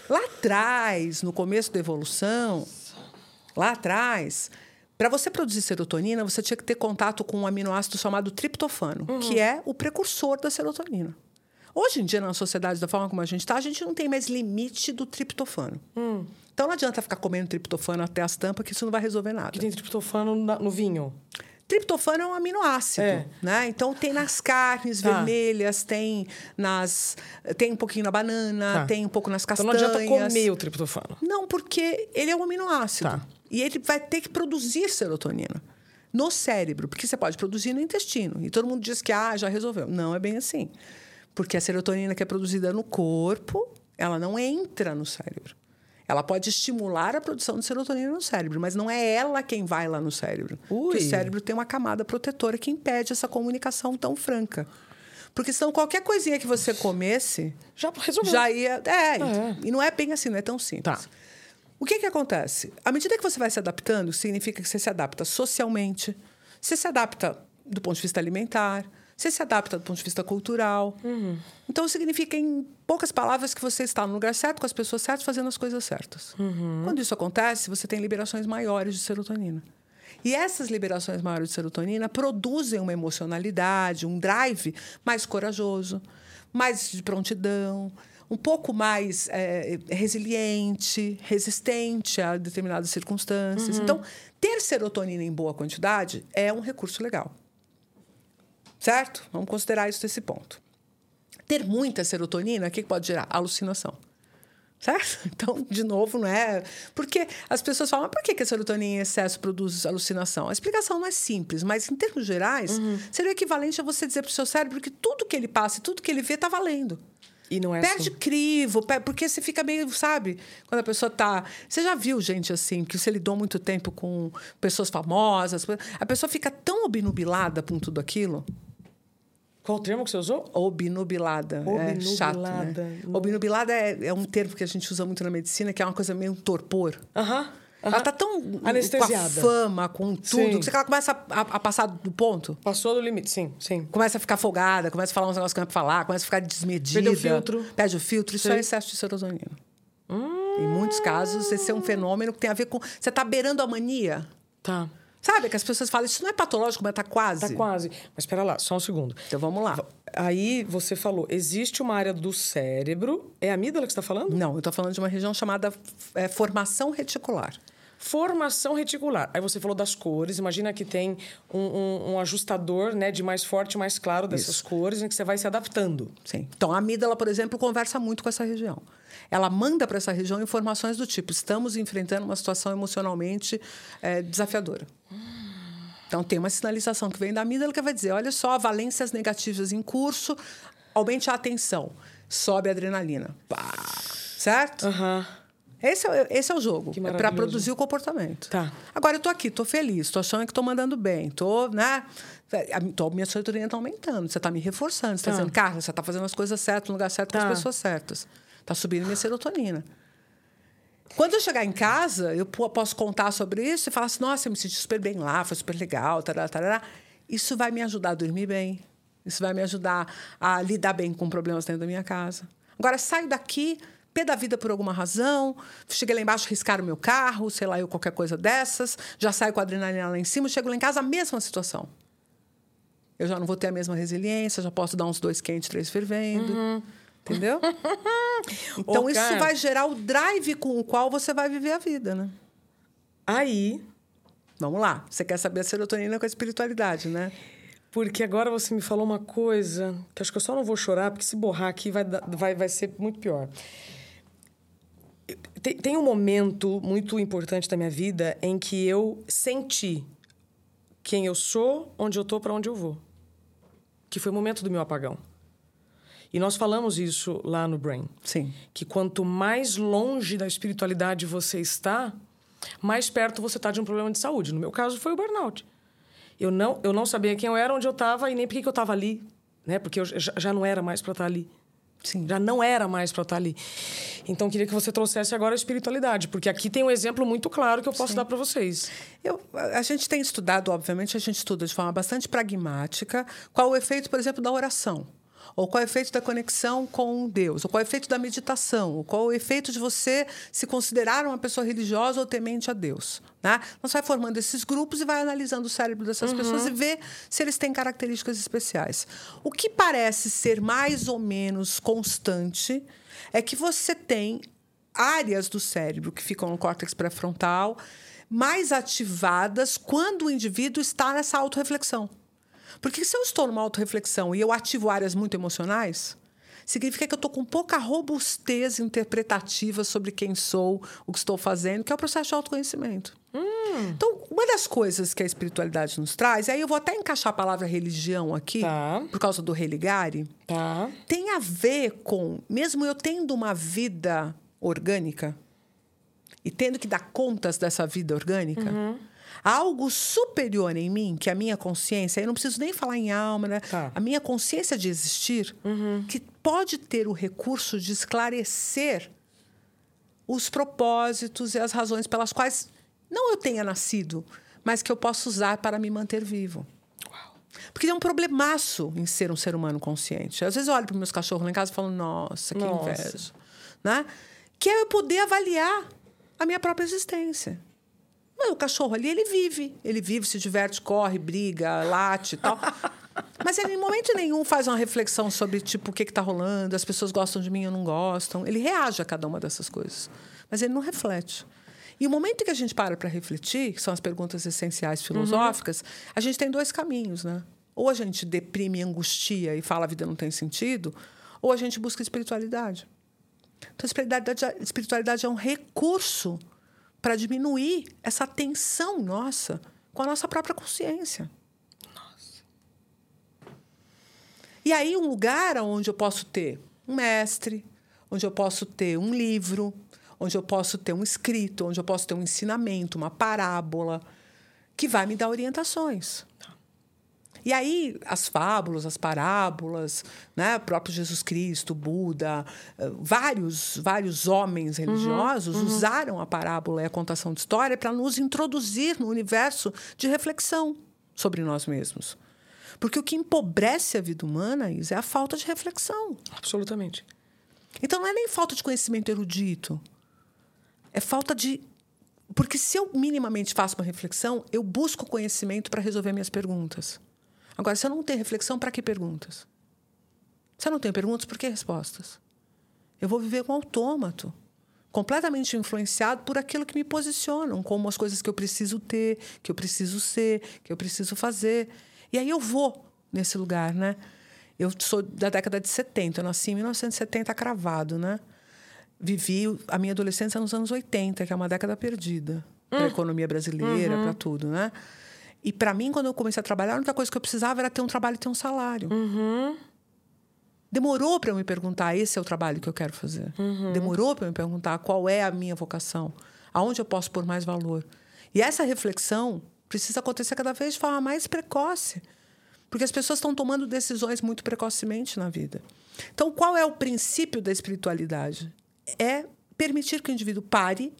Lá atrás, no começo da evolução, lá atrás, para você produzir serotonina, você tinha que ter contato com um aminoácido chamado triptofano, que é o precursor da serotonina. Hoje em dia, na sociedade, da forma como a gente está, a gente não tem mais limite do triptofano. Então não adianta ficar comendo triptofano até as tampas, que isso não vai resolver nada. Que tem triptofano no vinho. Triptofano é um aminoácido, É. né? Então tem nas carnes Tá. vermelhas, tem nas tem um pouquinho na banana, Tá. tem um pouco nas Então castanhas. não adianta comer o triptofano. Não, porque ele é um aminoácido. Tá. E ele vai ter que produzir serotonina no cérebro, porque você pode produzir no intestino. E todo mundo diz que ah, já resolveu. Não é bem assim. Porque a serotonina que é produzida no corpo, ela não entra no cérebro. Ela pode estimular a produção de serotonina no cérebro, mas não é ela quem vai lá no cérebro. Ui. O cérebro tem uma camada protetora que impede essa comunicação tão franca. Porque senão qualquer coisinha que você comesse, Já resolveu. já ia. É, É. e não é bem assim, não é tão simples. Tá. O que, que acontece? À medida que você vai se adaptando, significa que você se adapta socialmente, você se adapta do ponto de vista alimentar, você se adapta do ponto de vista cultural. Então, significa, em poucas palavras, que você está no lugar certo, com as pessoas certas, fazendo as coisas certas. Quando isso acontece, você tem liberações maiores de serotonina. E essas liberações maiores de serotonina produzem uma emocionalidade, um drive mais corajoso, mais de prontidão, um pouco mais eh, resiliente, resistente a determinadas circunstâncias. Então, ter serotonina em boa quantidade é um recurso legal. Certo? Vamos considerar isso nesse ponto. Ter muita serotonina, o que pode gerar? Alucinação. Certo? *laughs* Então, de novo, não é. Porque as pessoas falam, mas por que que a serotonina em excesso produz alucinação? A explicação não é simples, mas em termos gerais, seria o equivalente a você dizer para o seu cérebro que tudo que ele passa e tudo que ele vê está valendo. E não é Perde assim. crivo, porque você fica meio, sabe? Quando a pessoa tá. Você já viu gente assim, que você lidou muito tempo com pessoas famosas, a pessoa fica tão obnubilada com tudo aquilo. Qual o termo que você usou? Obnubilada. É chato, Obnubilada. né? Obnubilada é, é um termo que a gente usa muito na medicina, que é uma coisa meio um torpor. Aham. Ela tá tão Anestesiada. com a fama, com tudo, Sim. que ela começa a, a- a passar do ponto. Passou do limite, sim, sim. Começa a ficar folgada, começa a falar uns negócios que não é pra falar, começa a ficar desmedida. Perdeu o filtro. Perde o filtro. Isso Sim. é excesso de serotonina. Em muitos casos, esse é um fenômeno que tem a ver com. Você está beirando a mania. Tá. Sabe? Que as pessoas falam, isso não é patológico, mas tá quase. Tá quase. Mas espera lá, só um segundo. Então vamos lá. Aí você falou, existe uma área do cérebro. É a amígdola que você está falando? Não, eu estou falando de uma região chamada é, formação reticular. Formação reticular. Aí você falou das cores. Imagina que tem um, um- um ajustador né, de mais forte e mais claro dessas cores, em que você vai se adaptando. Sim. Então, a amígdala, por exemplo, conversa muito com essa região. Ela manda para essa região informações do tipo: estamos enfrentando uma situação emocionalmente eh, desafiadora. Então, tem uma sinalização que vem da amígdala que vai dizer: olha só, valências negativas em curso, aumente a atenção, sobe a adrenalina. Pá. Certo? Aham. Esse é, esse é o jogo. É para produzir o comportamento. Tá. Agora eu tô aqui, tô feliz, tô achando que tô mandando bem, tô, né? A tô- minha serotonina tá aumentando, você tá me reforçando, você tá, Tá. dizendo, cara, você tá fazendo as coisas certas no lugar certo com Tá. as pessoas certas. Tá subindo minha serotonina. Quando eu chegar em casa, eu po- posso contar sobre isso e falar assim: nossa, eu me senti super bem lá, foi super legal, tarará, tarará. Isso vai me ajudar a dormir bem. Isso vai me ajudar a lidar bem com problemas dentro da minha casa. Agora, saio daqui, pé da vida por alguma razão, cheguei lá embaixo, riscaram o meu carro, sei lá, eu qualquer coisa dessas, já saio com a adrenalina lá em cima, chego lá em casa, a mesma situação. Eu já não vou ter a mesma resiliência, já posso dar uns dois quentes, três fervendo. Entendeu? *laughs* Então, Ô, isso vai gerar o drive com o qual você vai viver a vida, né? Aí, Vamos lá. Você quer saber a serotonina com a espiritualidade, né? porque agora você me falou uma coisa que acho que eu só não vou chorar, porque se borrar aqui vai, vai, vai ser muito pior. Tem, tem um momento muito importante da minha vida em que eu senti quem eu sou, onde eu tô, para onde eu vou. Que foi o momento do meu apagão. E nós falamos isso lá no Brain. Sim. que quanto mais longe da espiritualidade você está, mais perto você está de um problema de saúde. No meu caso, foi o burnout. Eu não, eu não sabia quem eu era, onde eu estava e nem por que eu estava ali. Né? Porque eu já, já não era mais para estar ali. Sim. Já não era mais para estar ali. Então, queria que você trouxesse agora a espiritualidade, porque aqui tem um exemplo muito claro que eu posso dar para vocês. Eu, a gente tem estudado, obviamente, a gente estuda de forma bastante pragmática qual o efeito, por exemplo, da oração. Ou qual é o efeito da conexão com Deus? Ou qual é o efeito da meditação? Ou qual é o efeito de você se considerar uma pessoa religiosa ou temente a Deus? Né? Você vai formando esses grupos e vai analisando o cérebro dessas pessoas e vê se eles têm características especiais. O que parece ser mais ou menos constante é que você tem áreas do cérebro que ficam no córtex pré-frontal mais ativadas quando o indivíduo está nessa autorreflexão. Porque se eu estou numa autorreflexão e eu ativo áreas muito emocionais, significa que eu estou com pouca robustez interpretativa sobre quem sou, o que estou fazendo, que é o processo de autoconhecimento. Então, uma das coisas que a espiritualidade nos traz, e aí eu vou até encaixar a palavra religião aqui, Tá. por causa do religare, Tá? tem a ver com, mesmo eu tendo uma vida orgânica e tendo que dar contas dessa vida orgânica, há algo superior em mim, que é a minha consciência, eu não preciso nem falar em alma, né? Tá. A minha consciência de existir, que pode ter o recurso de esclarecer os propósitos e as razões pelas quais não eu tenha nascido, mas que eu posso usar para me manter vivo. Porque tem um problemaço em ser um ser humano consciente. Às vezes eu olho para meus cachorros lá em casa e falo, nossa, que Nossa. inveja. Né? Que é eu poder avaliar a minha própria existência. Mas o cachorro ali, ele vive. Ele vive, se diverte, corre, briga, late e tal. *laughs* Mas ele, em momento nenhum, faz uma reflexão sobre, tipo, o que está rolando, as pessoas gostam de mim ou não gostam. Ele reage a cada uma dessas coisas. Mas ele não reflete. E o momento em que a gente para para refletir, que são as perguntas essenciais filosóficas, a gente tem dois caminhos, né? Ou a gente deprime, angustia e fala a vida não tem sentido, ou a gente busca espiritualidade. Então, a espiritualidade, a espiritualidade é um recurso para diminuir essa tensão nossa com a nossa própria consciência. E aí, um lugar onde eu posso ter um mestre, onde eu posso ter um livro, onde eu posso ter um escrito, onde eu posso ter um ensinamento, uma parábola, que vai me dar orientações. E aí, as fábulas, as parábolas, né? o próprio Jesus Cristo, Buda, eh, vários, vários homens religiosos uhum, uhum. usaram a parábola e a contação de história para nos introduzir no universo de reflexão sobre nós mesmos. Porque o que empobrece a vida humana, Isa, é a falta de reflexão. Absolutamente. Então não é nem falta de conhecimento erudito. É falta de. Porque se eu minimamente faço uma reflexão, eu busco conhecimento para resolver minhas perguntas. Agora, se eu não tenho reflexão, para que perguntas? Se eu não tenho perguntas, por que respostas? Eu vou viver com autômato, completamente influenciado por aquilo que me posicionam, como as coisas que eu preciso ter, que eu preciso ser, que eu preciso fazer. E aí eu vou nesse lugar, né? Eu sou da década de 70, eu nasci em 1970 cravado, né? Vivi a minha adolescência nos anos 80, que é uma década perdida hum. para a economia brasileira, uhum. para tudo, né? E para mim, quando eu comecei a trabalhar, a única coisa que eu precisava era ter um trabalho e ter um salário. Uhum. Demorou para eu me perguntar: esse é o trabalho que eu quero fazer? Uhum. Demorou para eu me perguntar qual é a minha vocação? Aonde eu posso pôr mais valor? E essa reflexão precisa acontecer cada vez de forma mais precoce. Porque as pessoas estão tomando decisões muito precocemente na vida. Então, qual é o princípio da espiritualidade? É permitir que o indivíduo pare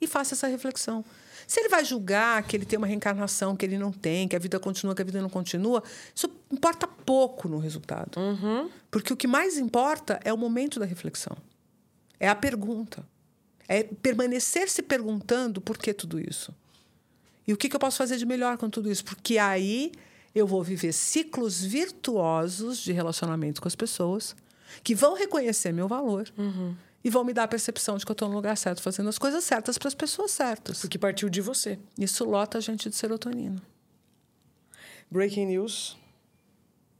e faça essa reflexão. Se ele vai julgar que ele tem uma reencarnação que ele não tem, que a vida continua, que a vida não continua, isso importa pouco no resultado. Uhum. Porque o que mais importa é o momento da reflexão. É a pergunta. É permanecer se perguntando por que tudo isso. E o que, que eu posso fazer de melhor com tudo isso? Porque aí eu vou viver ciclos virtuosos de relacionamento com as pessoas que vão reconhecer meu valor. Uhum e vão me dar a percepção de que eu estou no lugar certo, fazendo as coisas certas para as pessoas certas. Porque partiu de você. Isso lota a gente de serotonina. Breaking news.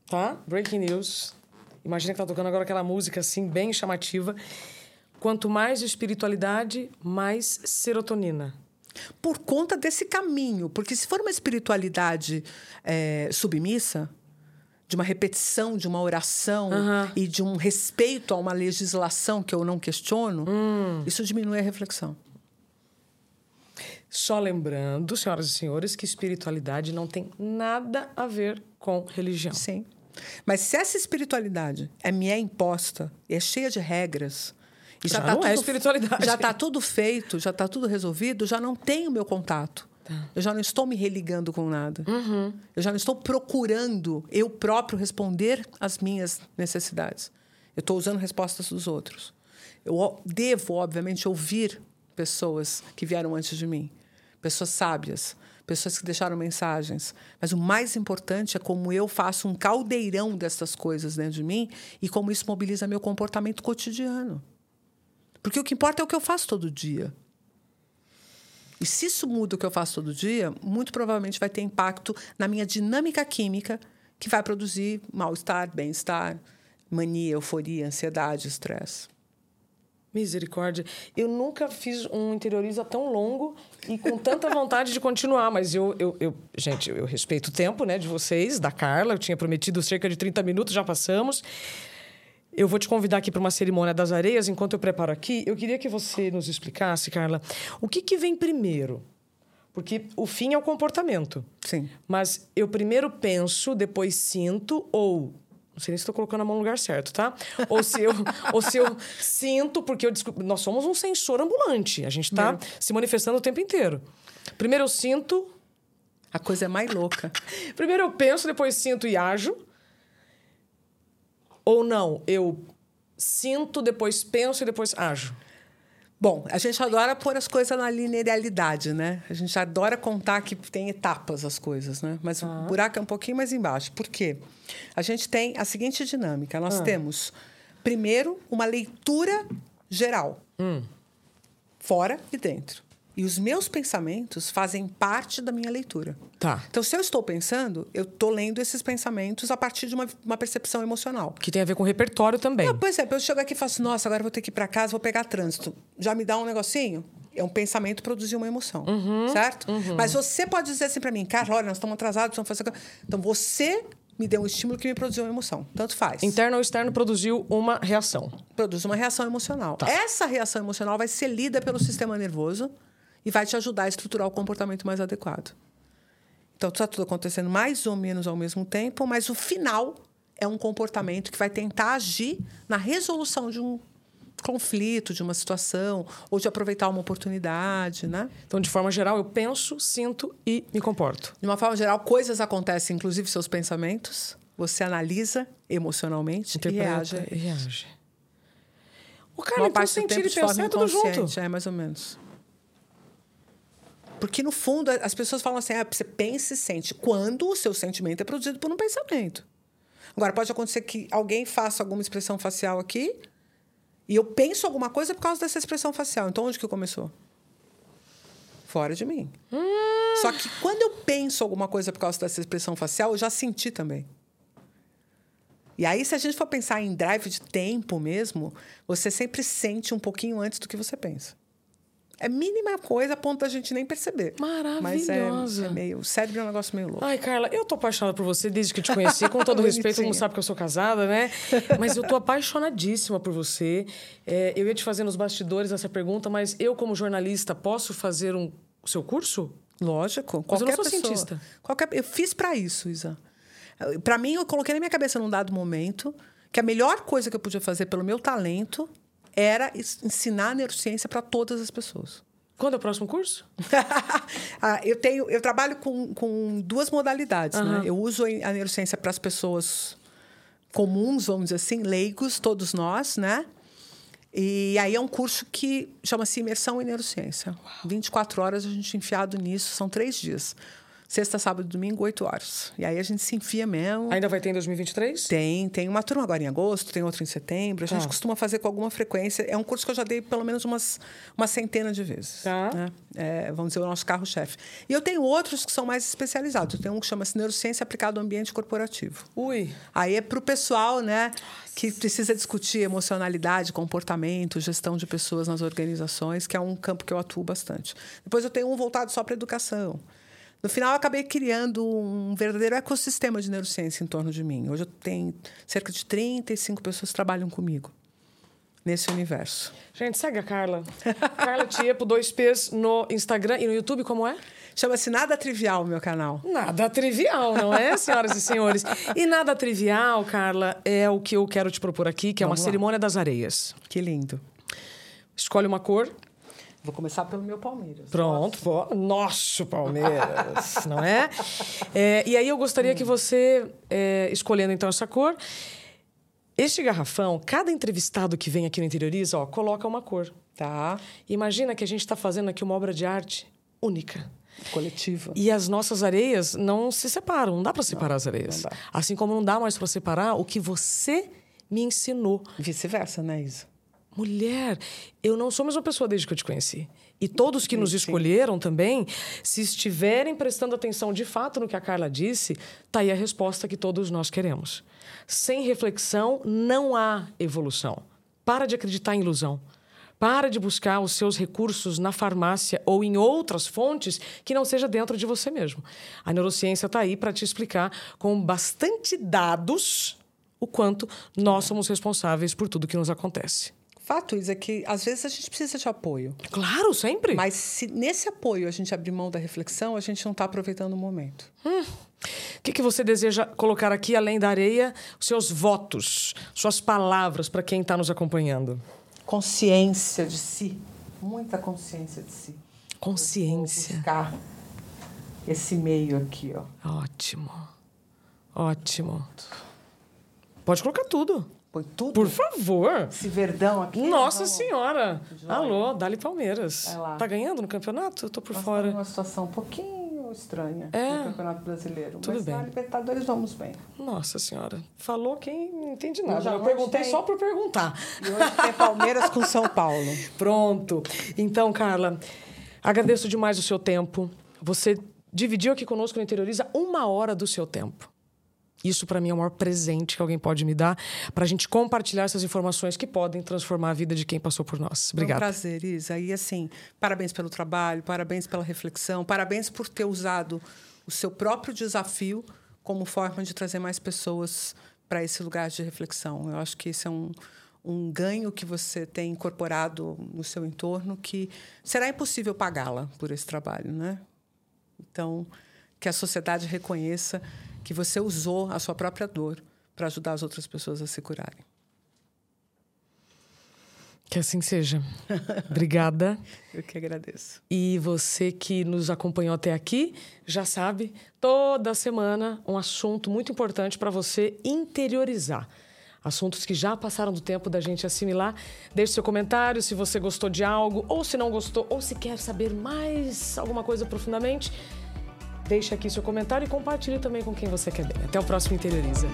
Tá? Breaking news. Imagina que tá tocando agora aquela música assim, bem chamativa. Quanto mais espiritualidade, mais serotonina. Por conta desse caminho. Porque se for uma espiritualidade é, submissa, de uma repetição de uma oração uhum. e de um respeito a uma legislação que eu não questiono, hum. isso diminui a reflexão. Só lembrando, senhoras e senhores, que espiritualidade não tem nada a ver com religião. Sim. Mas se essa espiritualidade é me é imposta é cheia de regras, e já, já tá não é tudo, é espiritualidade. Já está tudo feito, já está tudo resolvido, já não tenho meu contato. Tá. Eu já não estou me religando com nada. Uhum. Eu já não estou procurando eu próprio responder às minhas necessidades. Eu estou usando respostas dos outros. Eu devo, obviamente, ouvir pessoas que vieram antes de mim, pessoas sábias, pessoas que deixaram mensagens. Mas o mais importante é como eu faço um caldeirão dessas coisas dentro de mim e como isso mobiliza meu comportamento cotidiano. Porque o que importa é o que eu faço todo dia. E se isso muda o que eu faço todo dia, muito provavelmente vai ter impacto na minha dinâmica química, que vai produzir mal-estar, bem-estar, mania, euforia, ansiedade, estresse. Misericórdia. Eu nunca fiz um interioriza tão longo e com tanta *laughs* vontade de continuar, mas eu, eu, eu gente, eu respeito o tempo né, de vocês, da Carla. Eu tinha prometido cerca de 30 minutos, já passamos. Eu vou te convidar aqui para uma cerimônia das areias. Enquanto eu preparo aqui, eu queria que você nos explicasse, Carla, o que, que vem primeiro? Porque o fim é o comportamento. Sim. Mas eu primeiro penso, depois sinto, ou. Não sei nem se estou colocando a mão no lugar certo, tá? Ou se eu, *laughs* ou se eu sinto, porque eu descobri, nós somos um sensor ambulante. A gente está se manifestando o tempo inteiro. Primeiro eu sinto. A coisa é mais louca. *laughs* primeiro eu penso, depois sinto e ajo. Ou não, eu sinto, depois penso e depois ajo? Bom, a gente adora pôr as coisas na linearidade, né? A gente adora contar que tem etapas as coisas, né? Mas ah. o buraco é um pouquinho mais embaixo. Por quê? A gente tem a seguinte dinâmica: nós ah. temos, primeiro, uma leitura geral, hum. fora e dentro. E os meus pensamentos fazem parte da minha leitura. Tá. Então, se eu estou pensando, eu estou lendo esses pensamentos a partir de uma, uma percepção emocional. Que tem a ver com repertório também. Ah, pois é, eu chego aqui e falo assim, nossa, agora eu vou ter que ir para casa, vou pegar trânsito. Já me dá um negocinho? É um pensamento produzir uma emoção, uhum, certo? Uhum. Mas você pode dizer assim para mim, cara, olha, nós estamos atrasados, precisamos fazer... Então, você me deu um estímulo que me produziu uma emoção. Tanto faz. Interno ou externo produziu uma reação. Produz uma reação emocional. Tá. Essa reação emocional vai ser lida pelo sistema nervoso e vai te ajudar a estruturar o comportamento mais adequado. Então, está tudo acontecendo mais ou menos ao mesmo tempo, mas o final é um comportamento que vai tentar agir na resolução de um conflito, de uma situação, ou de aproveitar uma oportunidade, né? Então, de forma geral, eu penso, sinto e me comporto. De uma forma geral, coisas acontecem, inclusive seus pensamentos. Você analisa emocionalmente e reage. E reage. O cara, uma então, sentir e pensar é tudo junto. É, mais ou menos. Porque, no fundo, as pessoas falam assim, ah, você pensa e sente. Quando o seu sentimento é produzido por um pensamento. Agora, pode acontecer que alguém faça alguma expressão facial aqui e eu penso alguma coisa por causa dessa expressão facial. Então, onde que começou? Fora de mim. Hum. Só que quando eu penso alguma coisa por causa dessa expressão facial, eu já senti também. E aí, se a gente for pensar em drive de tempo mesmo, você sempre sente um pouquinho antes do que você pensa. É mínima coisa a ponto da gente nem perceber. Maravilhosa. Mas é, é meio. O cérebro é um negócio meio louco. Ai, Carla, eu tô apaixonada por você desde que eu te conheci. Com todo *laughs* respeito, todo mundo sabe que eu sou casada, né? Mas eu tô apaixonadíssima por você. É, eu ia te fazer nos bastidores essa pergunta, mas eu, como jornalista, posso fazer um o seu curso? Lógico. Qualquer mas eu não sou pessoa. cientista. Qualquer, eu fiz para isso, Isa. Para mim, eu coloquei na minha cabeça num dado momento que a melhor coisa que eu podia fazer pelo meu talento era ensinar neurociência para todas as pessoas. Quando é o próximo curso? *laughs* ah, eu tenho, eu trabalho com, com duas modalidades, uhum. né? Eu uso a neurociência para as pessoas comuns, vamos dizer assim, leigos, todos nós, né? E aí é um curso que chama-se Imersão em Neurociência. Uau. 24 horas a gente enfiado nisso, são três dias. Sexta, sábado e domingo, 8 horas. E aí a gente se enfia mesmo. Ainda vai ter em 2023? Tem. Tem uma turma agora em agosto, tem outra em setembro. A gente ah. costuma fazer com alguma frequência. É um curso que eu já dei pelo menos umas uma centena de vezes. Tá. Né? É, vamos dizer, o nosso carro-chefe. E eu tenho outros que são mais especializados. Eu tenho um que chama-se Neurociência Aplicada ao Ambiente Corporativo. Ui. Aí é para o pessoal, né? que precisa discutir emocionalidade, comportamento, gestão de pessoas nas organizações, que é um campo que eu atuo bastante. Depois eu tenho um voltado só para educação. No final, eu acabei criando um verdadeiro ecossistema de neurociência em torno de mim. Hoje eu tenho cerca de 35 pessoas que trabalham comigo nesse universo. Gente, segue a Carla. *laughs* Carla Tiepo, dois P's no Instagram e no YouTube, como é? Chama-se Nada Trivial, meu canal. Nada trivial, não é, *laughs* senhoras e senhores? E nada trivial, Carla, é o que eu quero te propor aqui, que é Vamos uma lá. cerimônia das areias. Que lindo. Escolhe uma cor. Vou começar pelo meu Palmeiras. Pronto, nosso, nosso Palmeiras, *laughs* não é? é? E aí eu gostaria hum. que você, é, escolhendo então essa cor, este garrafão, cada entrevistado que vem aqui no Interioriza, ó, coloca uma cor. Tá. Imagina que a gente está fazendo aqui uma obra de arte única. Coletiva. E as nossas areias não se separam, não dá para separar não, as areias. Assim como não dá mais para separar o que você me ensinou. Vice-versa, né, Isa? Mulher, eu não sou a mesma pessoa desde que eu te conheci. E todos que nos escolheram também, se estiverem prestando atenção de fato no que a Carla disse, tá aí a resposta que todos nós queremos. Sem reflexão, não há evolução. Para de acreditar em ilusão. Para de buscar os seus recursos na farmácia ou em outras fontes que não seja dentro de você mesmo. A neurociência está aí para te explicar com bastante dados o quanto nós somos responsáveis por tudo que nos acontece fato, Isa, é que às vezes a gente precisa de apoio. Claro, sempre. Mas se nesse apoio a gente abrir mão da reflexão, a gente não está aproveitando o momento. Hum. O que, que você deseja colocar aqui, além da areia, os seus votos, suas palavras para quem está nos acompanhando? Consciência de si. Muita consciência de si. Consciência. buscar esse meio aqui, ó. Ótimo. Ótimo. Pode colocar tudo. Põe tudo. Por favor. Esse verdão aqui. Nossa Senhora. Alô, Dali Palmeiras. Tá ganhando no campeonato? Eu tô por Nós fora. Tá numa situação um pouquinho estranha é. no Campeonato Brasileiro. Tudo Mas bem. na Libertadores vamos bem. Nossa Senhora. Falou quem não entende nada. Eu perguntei tem... só por perguntar. E hoje tem Palmeiras com São Paulo. *laughs* Pronto. Então, Carla, agradeço demais o seu tempo. Você dividiu aqui conosco no Interioriza uma hora do seu tempo. Isso, para mim, é o maior presente que alguém pode me dar para a gente compartilhar essas informações que podem transformar a vida de quem passou por nós. Obrigada. É um prazer, Isa. E, assim, parabéns pelo trabalho, parabéns pela reflexão, parabéns por ter usado o seu próprio desafio como forma de trazer mais pessoas para esse lugar de reflexão. Eu acho que esse é um, um ganho que você tem incorporado no seu entorno que será impossível pagá-la por esse trabalho, né? Então, que a sociedade reconheça que você usou a sua própria dor para ajudar as outras pessoas a se curarem. Que assim seja. Obrigada. *laughs* Eu que agradeço. E você que nos acompanhou até aqui, já sabe, toda semana um assunto muito importante para você interiorizar assuntos que já passaram do tempo da gente assimilar. Deixe seu comentário se você gostou de algo, ou se não gostou, ou se quer saber mais alguma coisa profundamente. Deixe aqui seu comentário e compartilhe também com quem você quer bem. Até o próximo Interioriza.